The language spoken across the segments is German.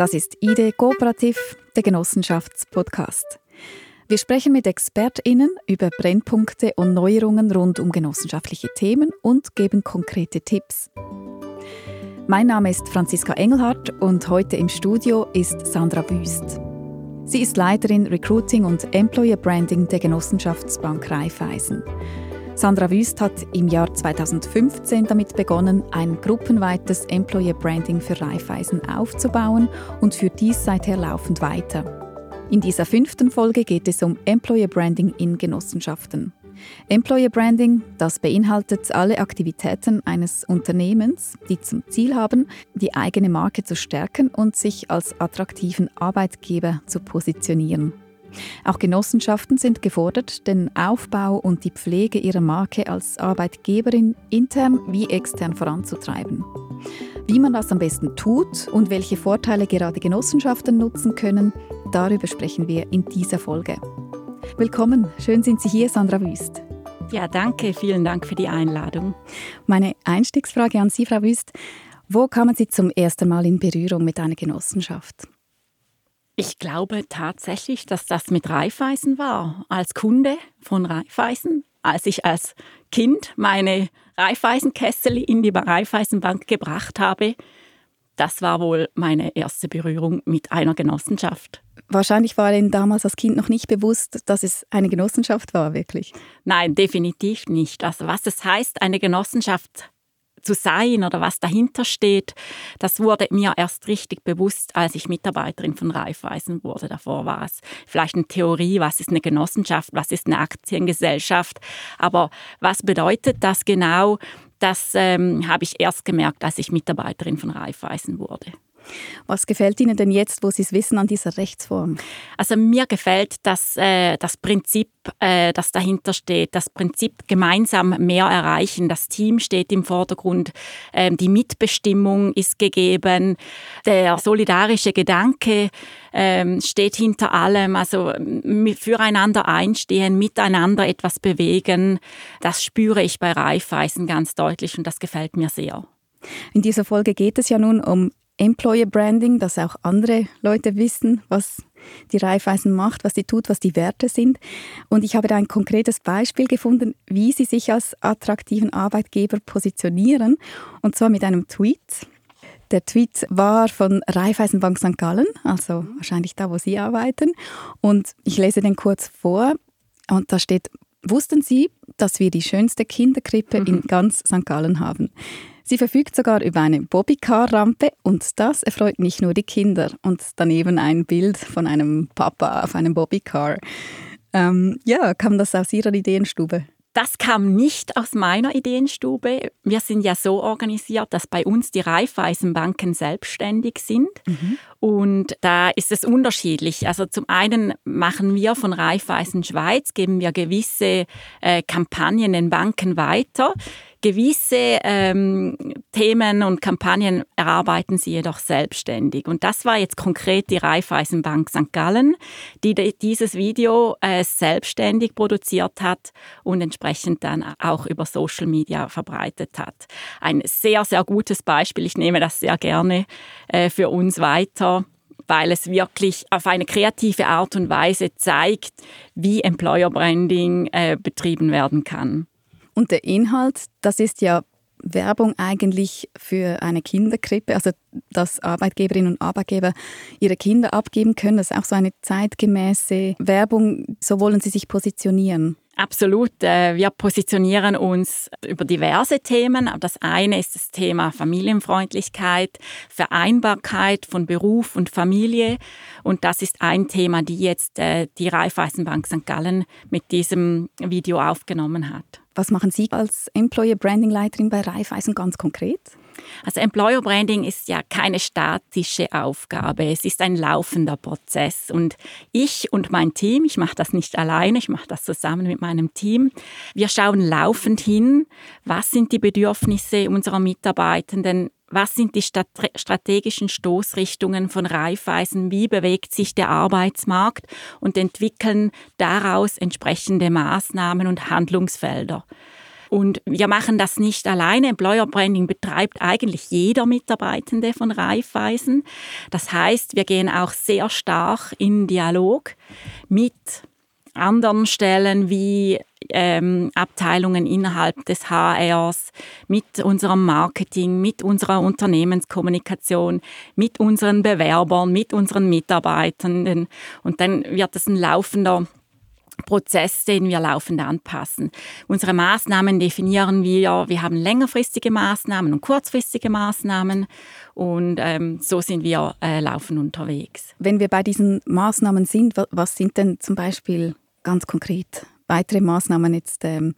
Das ist ID Kooperativ, der Genossenschaftspodcast. Wir sprechen mit ExpertInnen über Brennpunkte und Neuerungen rund um genossenschaftliche Themen und geben konkrete Tipps. Mein Name ist Franziska Engelhardt und heute im Studio ist Sandra Wüst. Sie ist Leiterin Recruiting und Employer Branding der Genossenschaftsbank Raiffeisen. Sandra Wüst hat im Jahr 2015 damit begonnen, ein gruppenweites Employer Branding für Raiffeisen aufzubauen und führt dies seither laufend weiter. In dieser fünften Folge geht es um Employer Branding in Genossenschaften. Employer Branding, das beinhaltet alle Aktivitäten eines Unternehmens, die zum Ziel haben, die eigene Marke zu stärken und sich als attraktiven Arbeitgeber zu positionieren. Auch Genossenschaften sind gefordert, den Aufbau und die Pflege ihrer Marke als Arbeitgeberin intern wie extern voranzutreiben. Wie man das am besten tut und welche Vorteile gerade Genossenschaften nutzen können, darüber sprechen wir in dieser Folge. Willkommen, schön sind Sie hier, Sandra Wüst. Ja, danke, vielen Dank für die Einladung. Meine Einstiegsfrage an Sie, Frau Wüst. Wo kamen Sie zum ersten Mal in Berührung mit einer Genossenschaft? Ich glaube tatsächlich, dass das mit Raiffeisen war. Als Kunde von Raiffeisen, als ich als Kind meine Raiffeisenkessel in die Raiffeisenbank gebracht habe, das war wohl meine erste Berührung mit einer Genossenschaft. Wahrscheinlich war Ihnen damals als Kind noch nicht bewusst, dass es eine Genossenschaft war, wirklich? Nein, definitiv nicht. Also was es heißt, eine Genossenschaft zu sein oder was dahinter steht, das wurde mir erst richtig bewusst, als ich Mitarbeiterin von Raiffeisen wurde. Davor war es vielleicht eine Theorie, was ist eine Genossenschaft, was ist eine Aktiengesellschaft, aber was bedeutet das genau, das ähm, habe ich erst gemerkt, als ich Mitarbeiterin von Raiffeisen wurde. Was gefällt Ihnen denn jetzt, wo Sie es wissen, an dieser Rechtsform? Also mir gefällt das, äh, das Prinzip, äh, das dahinter steht, das Prinzip gemeinsam mehr erreichen. Das Team steht im Vordergrund, äh, die Mitbestimmung ist gegeben, der solidarische Gedanke ähm, steht hinter allem. Also füreinander einstehen, miteinander etwas bewegen, das spüre ich bei Raiffeisen ganz deutlich und das gefällt mir sehr. In dieser Folge geht es ja nun um Employer Branding, dass auch andere Leute wissen, was die Raiffeisen macht, was sie tut, was die Werte sind. Und ich habe da ein konkretes Beispiel gefunden, wie sie sich als attraktiven Arbeitgeber positionieren. Und zwar mit einem Tweet. Der Tweet war von Raiffeisenbank St. Gallen, also wahrscheinlich da, wo Sie arbeiten. Und ich lese den kurz vor. Und da steht, wussten Sie, dass wir die schönste Kinderkrippe mhm. in ganz St. Gallen haben? Sie verfügt sogar über eine Bobbycar-Rampe und das erfreut nicht nur die Kinder. Und daneben ein Bild von einem Papa auf einem Bobbycar. Ähm, ja, kam das aus Ihrer Ideenstube? Das kam nicht aus meiner Ideenstube. Wir sind ja so organisiert, dass bei uns die Raiffeisenbanken selbstständig sind. Mhm. Und da ist es unterschiedlich. Also zum einen machen wir von Raiffeisen Schweiz, geben wir gewisse äh, Kampagnen den Banken weiter. Gewisse ähm, Themen und Kampagnen erarbeiten sie jedoch selbstständig. Und das war jetzt konkret die Raiffeisenbank St. Gallen, die dieses Video äh, selbstständig produziert hat und entsprechend dann auch über Social Media verbreitet hat. Ein sehr, sehr gutes Beispiel. Ich nehme das sehr gerne äh, für uns weiter weil es wirklich auf eine kreative Art und Weise zeigt, wie Employer Branding äh, betrieben werden kann. Und der Inhalt, das ist ja Werbung eigentlich für eine Kinderkrippe, also dass Arbeitgeberinnen und Arbeitgeber ihre Kinder abgeben können. Das ist auch so eine zeitgemäße Werbung. So wollen sie sich positionieren. Absolut. Äh, wir positionieren uns über diverse Themen. Das eine ist das Thema Familienfreundlichkeit, Vereinbarkeit von Beruf und Familie. Und das ist ein Thema, die jetzt äh, die Raiffeisenbank St. Gallen mit diesem Video aufgenommen hat. Was machen Sie als Employer Branding Leiterin bei Raiffeisen ganz konkret? Also Employer Branding ist ja keine statische Aufgabe, es ist ein laufender Prozess und ich und mein Team, ich mache das nicht alleine, ich mache das zusammen mit meinem Team, wir schauen laufend hin, was sind die Bedürfnisse unserer Mitarbeitenden, was sind die strategischen Stoßrichtungen von Raiffeisen? Wie bewegt sich der Arbeitsmarkt? Und entwickeln daraus entsprechende Maßnahmen und Handlungsfelder. Und wir machen das nicht alleine. Employer Branding betreibt eigentlich jeder Mitarbeitende von Raiffeisen. Das heißt, wir gehen auch sehr stark in Dialog mit anderen Stellen wie ähm, Abteilungen innerhalb des HRs, mit unserem Marketing, mit unserer Unternehmenskommunikation, mit unseren Bewerbern, mit unseren Mitarbeitenden. Und dann wird es ein laufender Prozess, den wir laufend anpassen. Unsere Maßnahmen definieren wir. Wir haben längerfristige Maßnahmen und kurzfristige Maßnahmen und ähm, so sind wir äh, laufend unterwegs. Wenn wir bei diesen Maßnahmen sind, was sind denn zum Beispiel ganz konkret weitere Maßnahmen jetzt ähm,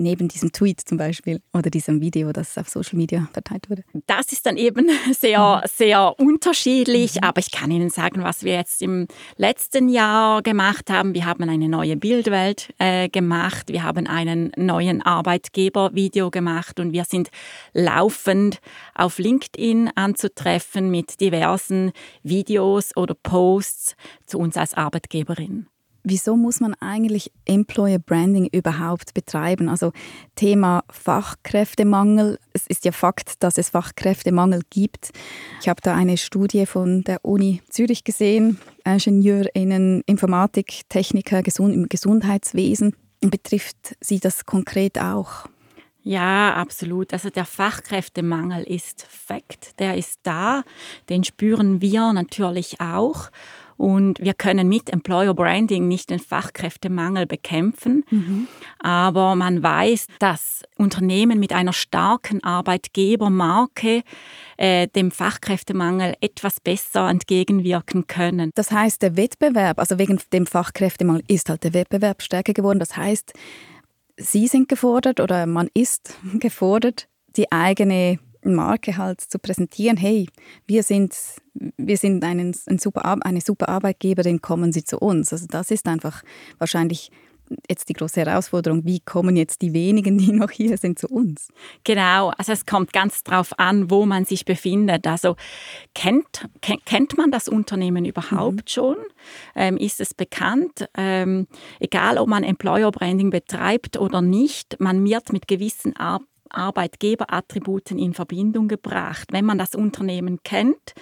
neben diesem Tweet zum Beispiel oder diesem Video, das auf Social Media verteilt wurde? Das ist dann eben sehr, sehr unterschiedlich, mhm. aber ich kann Ihnen sagen, was wir jetzt im letzten Jahr gemacht haben. Wir haben eine neue Bildwelt äh, gemacht, wir haben einen neuen Arbeitgeber-Video gemacht und wir sind laufend auf LinkedIn anzutreffen mit diversen Videos oder Posts zu uns als Arbeitgeberin. Wieso muss man eigentlich Employer Branding überhaupt betreiben? Also Thema Fachkräftemangel. Es ist ja Fakt, dass es Fachkräftemangel gibt. Ich habe da eine Studie von der Uni Zürich gesehen. Ingenieurinnen, Informatik, Techniker Gesund im Gesundheitswesen. Betrifft Sie das konkret auch? Ja, absolut. Also der Fachkräftemangel ist Fakt. Der ist da. Den spüren wir natürlich auch. Und wir können mit Employer Branding nicht den Fachkräftemangel bekämpfen. Mhm. Aber man weiß, dass Unternehmen mit einer starken Arbeitgebermarke äh, dem Fachkräftemangel etwas besser entgegenwirken können. Das heißt, der Wettbewerb, also wegen dem Fachkräftemangel ist halt der Wettbewerb stärker geworden. Das heißt, Sie sind gefordert oder man ist gefordert, die eigene Marke halt zu präsentieren, hey, wir sind, wir sind einen, ein super, eine super Arbeitgeberin, kommen Sie zu uns. Also das ist einfach wahrscheinlich jetzt die große Herausforderung, wie kommen jetzt die wenigen, die noch hier sind, zu uns? Genau, also es kommt ganz darauf an, wo man sich befindet. Also kennt, kennt, kennt man das Unternehmen überhaupt mhm. schon? Ähm, ist es bekannt? Ähm, egal, ob man Employer Branding betreibt oder nicht, man wird mit gewissen Ar Arbeitgeberattributen in Verbindung gebracht. Wenn man das Unternehmen kennt,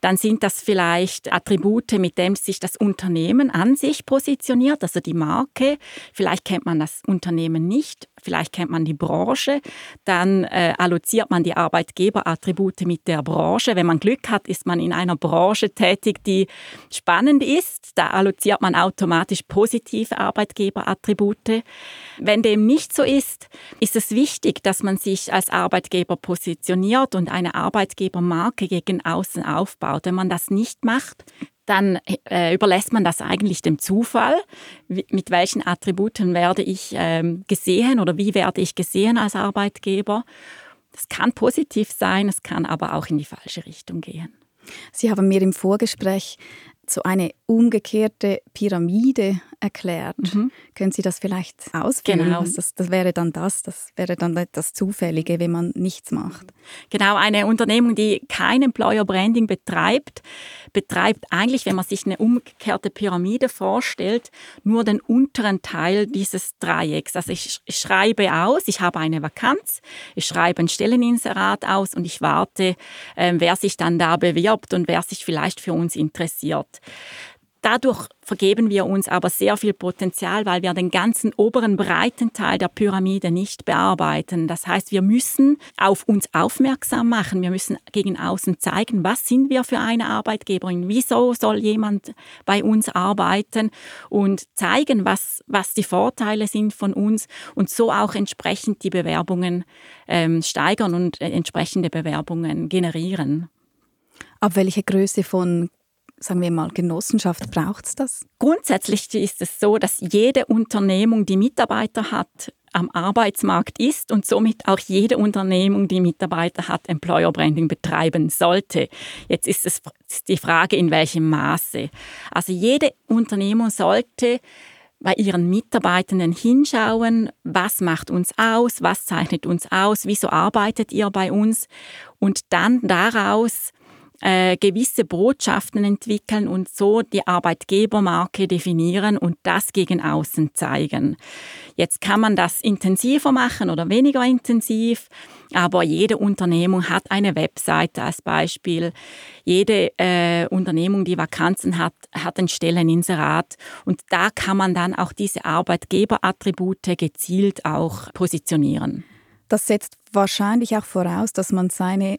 dann sind das vielleicht Attribute, mit denen sich das Unternehmen an sich positioniert, also die Marke. Vielleicht kennt man das Unternehmen nicht, vielleicht kennt man die Branche. Dann äh, alloziert man die Arbeitgeberattribute mit der Branche. Wenn man Glück hat, ist man in einer Branche tätig, die spannend ist. Da alloziert man automatisch positive Arbeitgeberattribute. Wenn dem nicht so ist, ist es wichtig, dass man sich als Arbeitgeber positioniert und eine Arbeitgebermarke gegen außen aufbaut aufbaut. Wenn man das nicht macht, dann äh, überlässt man das eigentlich dem Zufall. Wie, mit welchen Attributen werde ich ähm, gesehen oder wie werde ich gesehen als Arbeitgeber? Das kann positiv sein, es kann aber auch in die falsche Richtung gehen. Sie haben mir im Vorgespräch so eine umgekehrte Pyramide erklärt. Mhm. Können Sie das vielleicht ausführen? Genau. Das, das, wäre dann das, das wäre dann das Zufällige, wenn man nichts macht. Genau, eine Unternehmung, die kein Employer Branding betreibt, betreibt eigentlich, wenn man sich eine umgekehrte Pyramide vorstellt, nur den unteren Teil dieses Dreiecks. Also ich schreibe aus, ich habe eine Vakanz, ich schreibe ein Stelleninserat aus und ich warte, äh, wer sich dann da bewirbt und wer sich vielleicht für uns interessiert. Dadurch vergeben wir uns aber sehr viel Potenzial, weil wir den ganzen oberen breiten Teil der Pyramide nicht bearbeiten. Das heißt, wir müssen auf uns aufmerksam machen. Wir müssen gegen außen zeigen, was sind wir für eine Arbeitgeberin? Wieso soll jemand bei uns arbeiten? Und zeigen, was, was die Vorteile sind von uns und so auch entsprechend die Bewerbungen ähm, steigern und äh, entsprechende Bewerbungen generieren. Ab welcher Größe von sagen wir mal, Genossenschaft, braucht es das? Grundsätzlich ist es so, dass jede Unternehmung, die Mitarbeiter hat, am Arbeitsmarkt ist und somit auch jede Unternehmung, die Mitarbeiter hat, Employer Branding betreiben sollte. Jetzt ist es die Frage, in welchem Maße. Also jede Unternehmung sollte bei ihren Mitarbeitenden hinschauen, was macht uns aus, was zeichnet uns aus, wieso arbeitet ihr bei uns und dann daraus äh, gewisse Botschaften entwickeln und so die Arbeitgebermarke definieren und das gegen außen zeigen. Jetzt kann man das intensiver machen oder weniger intensiv, aber jede Unternehmung hat eine Webseite als Beispiel. Jede äh, Unternehmung, die Vakanzen hat, hat ein Stelleninserat und da kann man dann auch diese Arbeitgeberattribute gezielt auch positionieren. Das setzt wahrscheinlich auch voraus, dass man seine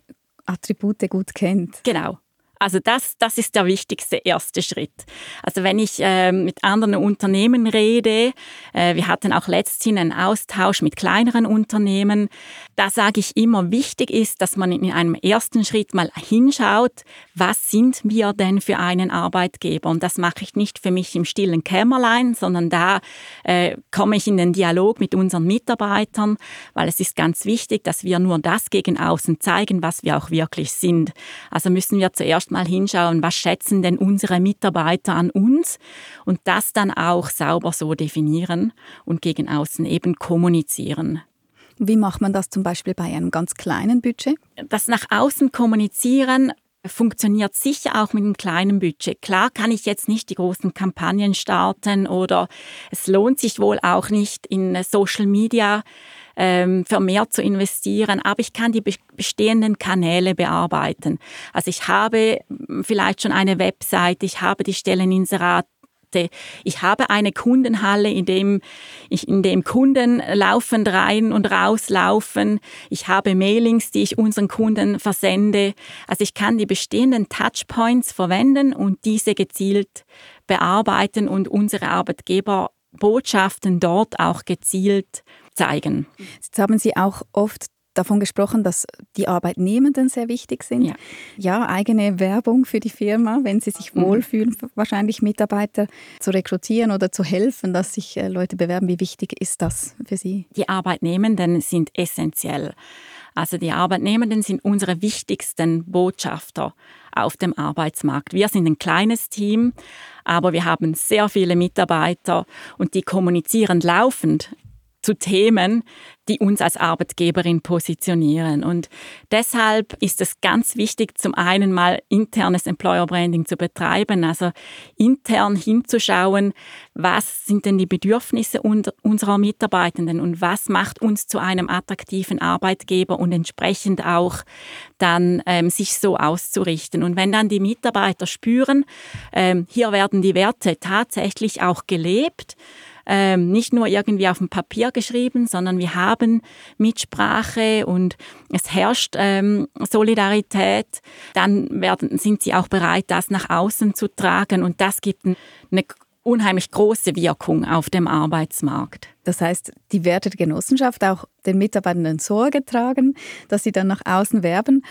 Attribute gut kennt. Genau. Also das, das ist der wichtigste erste Schritt. Also wenn ich äh, mit anderen Unternehmen rede, äh, wir hatten auch letztens einen Austausch mit kleineren Unternehmen, da sage ich immer, wichtig ist, dass man in einem ersten Schritt mal hinschaut, was sind wir denn für einen Arbeitgeber? Und das mache ich nicht für mich im stillen Kämmerlein, sondern da äh, komme ich in den Dialog mit unseren Mitarbeitern, weil es ist ganz wichtig, dass wir nur das gegen außen zeigen, was wir auch wirklich sind. Also müssen wir zuerst mal hinschauen, was schätzen denn unsere Mitarbeiter an uns und das dann auch sauber so definieren und gegen außen eben kommunizieren. Wie macht man das zum Beispiel bei einem ganz kleinen Budget? Das nach außen kommunizieren funktioniert sicher auch mit einem kleinen Budget. Klar kann ich jetzt nicht die großen Kampagnen starten oder es lohnt sich wohl auch nicht in Social Media ähm, vermehrt zu investieren, aber ich kann die bestehenden Kanäle bearbeiten. Also ich habe vielleicht schon eine Website, ich habe die Stelleninserate, ich habe eine Kundenhalle, in dem, in dem Kunden laufend rein und raus laufen. Ich habe Mailings, die ich unseren Kunden versende. Also ich kann die bestehenden Touchpoints verwenden und diese gezielt bearbeiten und unsere Arbeitgeberbotschaften dort auch gezielt zeigen. Jetzt haben Sie auch oft davon gesprochen, dass die Arbeitnehmenden sehr wichtig sind. Ja. ja, eigene Werbung für die Firma, wenn sie sich mhm. wohlfühlen, wahrscheinlich Mitarbeiter zu rekrutieren oder zu helfen, dass sich äh, Leute bewerben. Wie wichtig ist das für Sie? Die Arbeitnehmenden sind essentiell. Also die Arbeitnehmenden sind unsere wichtigsten Botschafter auf dem Arbeitsmarkt. Wir sind ein kleines Team, aber wir haben sehr viele Mitarbeiter und die kommunizieren laufend zu Themen, die uns als Arbeitgeberin positionieren. Und deshalb ist es ganz wichtig, zum einen mal internes Employer Branding zu betreiben, also intern hinzuschauen, was sind denn die Bedürfnisse unserer Mitarbeitenden und was macht uns zu einem attraktiven Arbeitgeber und entsprechend auch dann ähm, sich so auszurichten. Und wenn dann die Mitarbeiter spüren, ähm, hier werden die Werte tatsächlich auch gelebt, ähm, nicht nur irgendwie auf dem Papier geschrieben, sondern wir haben Mitsprache und es herrscht ähm, Solidarität, dann werden, sind sie auch bereit, das nach außen zu tragen und das gibt eine unheimlich große Wirkung auf dem Arbeitsmarkt. Das heißt, die Werte der Genossenschaft auch den Mitarbeitenden Sorge tragen, dass sie dann nach außen werben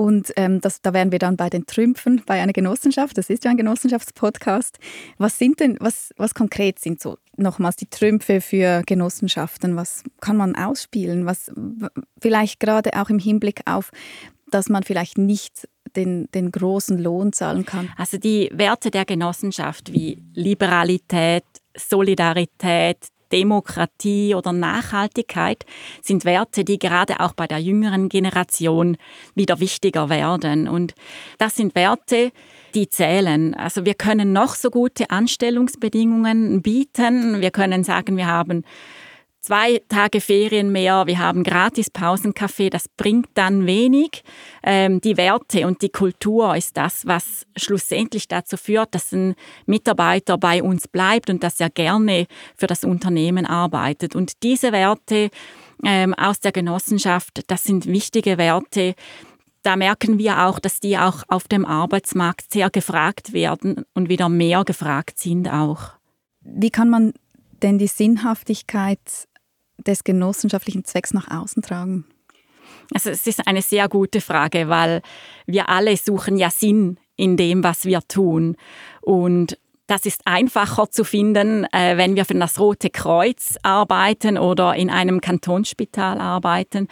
und ähm, das, da wären wir dann bei den Trümpfen bei einer Genossenschaft. Das ist ja ein Genossenschaftspodcast. Was sind denn, was, was konkret sind so nochmals die Trümpfe für Genossenschaften? Was kann man ausspielen? Was vielleicht gerade auch im Hinblick auf, dass man vielleicht nicht den, den großen Lohn zahlen kann? Also die Werte der Genossenschaft wie Liberalität, Solidarität, Demokratie oder Nachhaltigkeit sind Werte, die gerade auch bei der jüngeren Generation wieder wichtiger werden. Und das sind Werte, die zählen. Also wir können noch so gute Anstellungsbedingungen bieten. Wir können sagen, wir haben zwei Tage Ferien mehr, wir haben gratis Pausenkaffee, das bringt dann wenig. Ähm, die Werte und die Kultur ist das, was schlussendlich dazu führt, dass ein Mitarbeiter bei uns bleibt und dass er gerne für das Unternehmen arbeitet. Und diese Werte ähm, aus der Genossenschaft, das sind wichtige Werte, da merken wir auch, dass die auch auf dem Arbeitsmarkt sehr gefragt werden und wieder mehr gefragt sind auch. Wie kann man denn die Sinnhaftigkeit des genossenschaftlichen Zwecks nach außen tragen? Also es ist eine sehr gute Frage, weil wir alle suchen ja Sinn in dem, was wir tun. Und das ist einfacher zu finden, äh, wenn wir für das Rote Kreuz arbeiten oder in einem Kantonsspital arbeiten,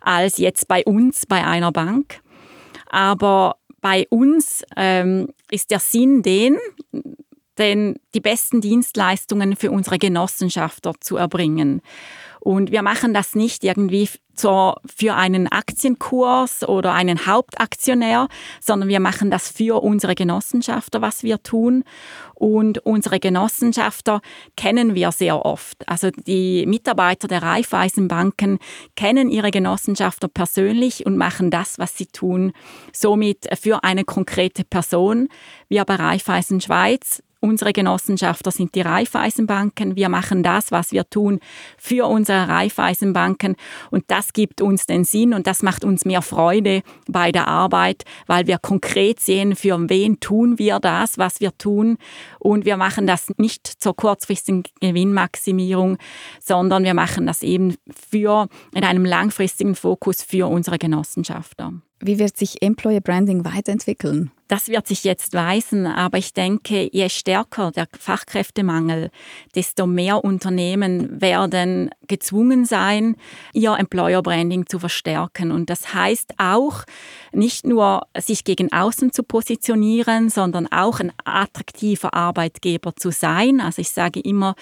als jetzt bei uns bei einer Bank. Aber bei uns ähm, ist der Sinn den, den, die besten Dienstleistungen für unsere Genossenschafter zu erbringen. Und wir machen das nicht irgendwie für einen Aktienkurs oder einen Hauptaktionär, sondern wir machen das für unsere Genossenschafter, was wir tun. Und unsere Genossenschafter kennen wir sehr oft. Also die Mitarbeiter der Raiffeisenbanken kennen ihre Genossenschafter persönlich und machen das, was sie tun, somit für eine konkrete Person. Wir bei Raiffeisen Schweiz Unsere Genossenschafter sind die Raiffeisenbanken. Wir machen das, was wir tun, für unsere Raiffeisenbanken. Und das gibt uns den Sinn und das macht uns mehr Freude bei der Arbeit, weil wir konkret sehen, für wen tun wir das, was wir tun. Und wir machen das nicht zur kurzfristigen Gewinnmaximierung, sondern wir machen das eben für, in einem langfristigen Fokus für unsere Genossenschafter. Wie wird sich Employer Branding weiterentwickeln? Das wird sich jetzt weisen, aber ich denke, je stärker der Fachkräftemangel, desto mehr Unternehmen werden gezwungen sein, ihr Employer Branding zu verstärken. Und das heißt auch, nicht nur sich gegen außen zu positionieren, sondern auch ein attraktiver Arbeitgeber zu sein. Also ich sage immer,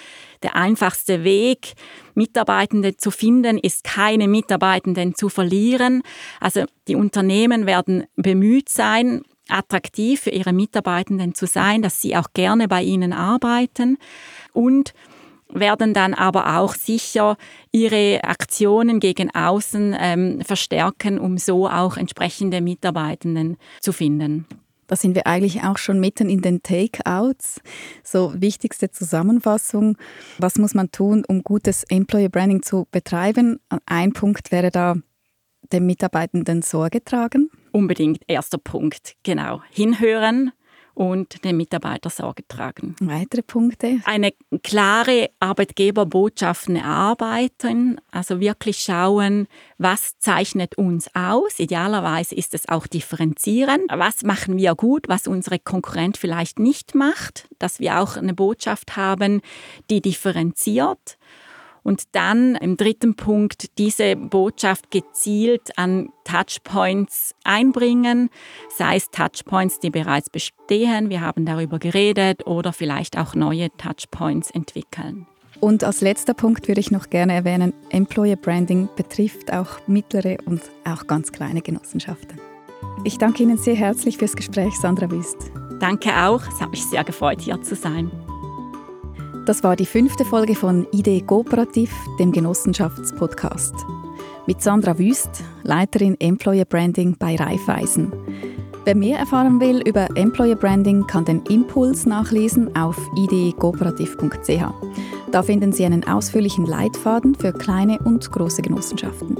der einfachste Weg, Mitarbeitende zu finden, ist keine Mitarbeitenden zu verlieren. Also die Unternehmen werden bemüht sein, attraktiv für ihre Mitarbeitenden zu sein, dass sie auch gerne bei ihnen arbeiten und werden dann aber auch sicher ihre Aktionen gegen außen ähm, verstärken, um so auch entsprechende Mitarbeitenden zu finden. Da sind wir eigentlich auch schon mitten in den Takeouts. So wichtigste Zusammenfassung. Was muss man tun, um gutes Employer Branding zu betreiben? Ein Punkt wäre da den Mitarbeitenden Sorge tragen? Unbedingt erster Punkt, genau. Hinhören und den Mitarbeiter Sorge tragen. Weitere Punkte? Eine klare Arbeitgeberbotschaft erarbeiten, also wirklich schauen, was zeichnet uns aus. Idealerweise ist es auch differenzieren. Was machen wir gut, was unsere Konkurrent vielleicht nicht macht, dass wir auch eine Botschaft haben, die differenziert und dann im dritten Punkt diese Botschaft gezielt an Touchpoints einbringen, sei es Touchpoints, die bereits bestehen, wir haben darüber geredet, oder vielleicht auch neue Touchpoints entwickeln. Und als letzter Punkt würde ich noch gerne erwähnen, Employer Branding betrifft auch mittlere und auch ganz kleine Genossenschaften. Ich danke Ihnen sehr herzlich fürs Gespräch, Sandra Wüst. Danke auch, es hat mich sehr gefreut, hier zu sein. Das war die fünfte Folge von Idee Kooperativ, dem Genossenschaftspodcast. Mit Sandra Wüst, Leiterin Employer Branding bei Raiffeisen. Wer mehr erfahren will über Employer Branding, kann den Impuls nachlesen auf ideekooperativ.ch. Da finden Sie einen ausführlichen Leitfaden für kleine und große Genossenschaften.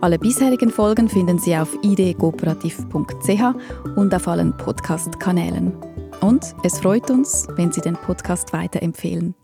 Alle bisherigen Folgen finden Sie auf ideekooperativ.ch und auf allen Podcast-Kanälen. Und es freut uns, wenn Sie den Podcast weiterempfehlen.